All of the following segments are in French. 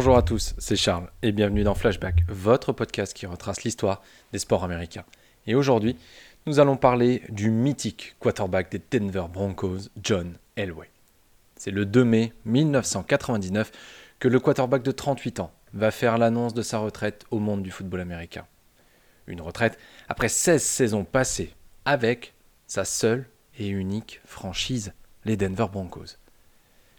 Bonjour à tous, c'est Charles et bienvenue dans Flashback, votre podcast qui retrace l'histoire des sports américains. Et aujourd'hui, nous allons parler du mythique quarterback des Denver Broncos, John Elway. C'est le 2 mai 1999 que le quarterback de 38 ans va faire l'annonce de sa retraite au monde du football américain. Une retraite après 16 saisons passées avec sa seule et unique franchise, les Denver Broncos.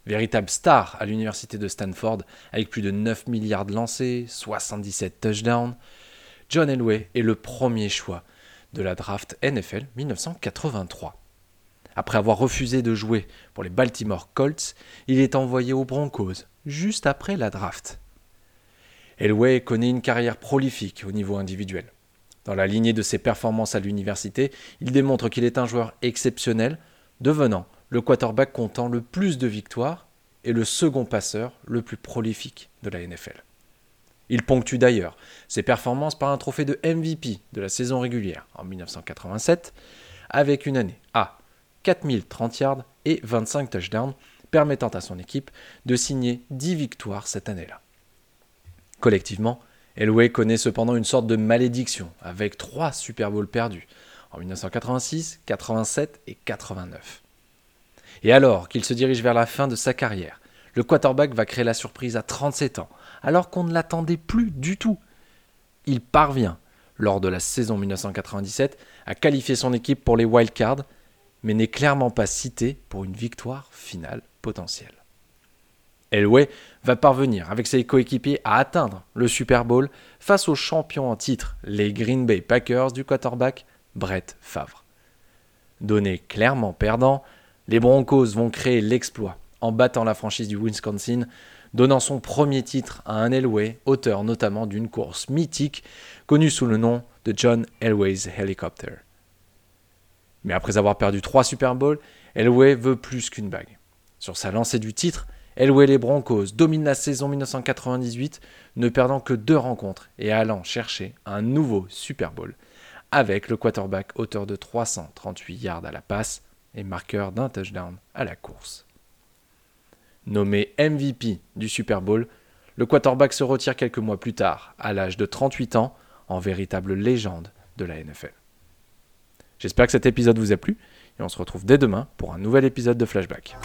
Véritable star à l'université de Stanford, avec plus de 9 milliards de lancés, 77 touchdowns, John Elway est le premier choix de la draft NFL 1983. Après avoir refusé de jouer pour les Baltimore Colts, il est envoyé aux Broncos, juste après la draft. Elway connaît une carrière prolifique au niveau individuel. Dans la lignée de ses performances à l'université, il démontre qu'il est un joueur exceptionnel, devenant le quarterback comptant le plus de victoires et le second passeur le plus prolifique de la NFL. Il ponctue d'ailleurs ses performances par un trophée de MVP de la saison régulière en 1987, avec une année à 4030 yards et 25 touchdowns, permettant à son équipe de signer 10 victoires cette année-là. Collectivement, Elway connaît cependant une sorte de malédiction, avec trois Super Bowls perdus, en 1986, 87 et 89. Et alors qu'il se dirige vers la fin de sa carrière, le quarterback va créer la surprise à 37 ans, alors qu'on ne l'attendait plus du tout. Il parvient, lors de la saison 1997, à qualifier son équipe pour les wildcards, mais n'est clairement pas cité pour une victoire finale potentielle. Elway va parvenir avec ses coéquipiers à atteindre le Super Bowl face aux champions en titre, les Green Bay Packers du quarterback Brett Favre. Donné clairement perdant, les Broncos vont créer l'exploit en battant la franchise du Wisconsin, donnant son premier titre à un Elway, auteur notamment d'une course mythique connue sous le nom de John Elway's Helicopter. Mais après avoir perdu trois Super Bowls, Elway veut plus qu'une bague. Sur sa lancée du titre, Elway les Broncos dominent la saison 1998, ne perdant que deux rencontres et allant chercher un nouveau Super Bowl, avec le quarterback auteur de 338 yards à la passe et marqueur d'un touchdown à la course. Nommé MVP du Super Bowl, le quarterback se retire quelques mois plus tard, à l'âge de 38 ans, en véritable légende de la NFL. J'espère que cet épisode vous a plu et on se retrouve dès demain pour un nouvel épisode de Flashback.